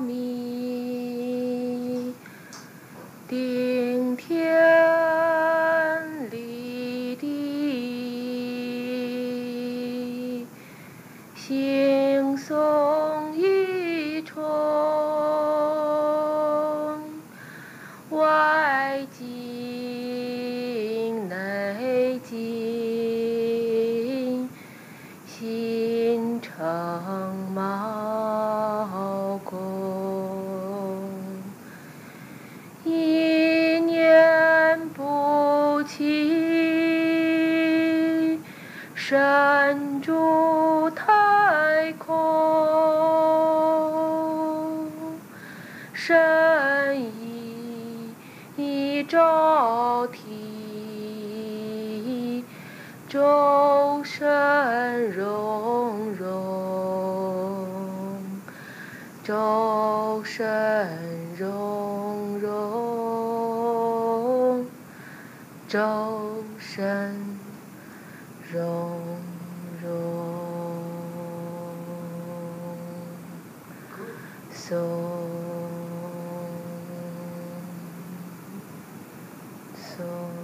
密，顶天立地，惺忪一重，外静内静，心诚身住太空，身已周体，周身融融，周身融融，周身 roll. So, so.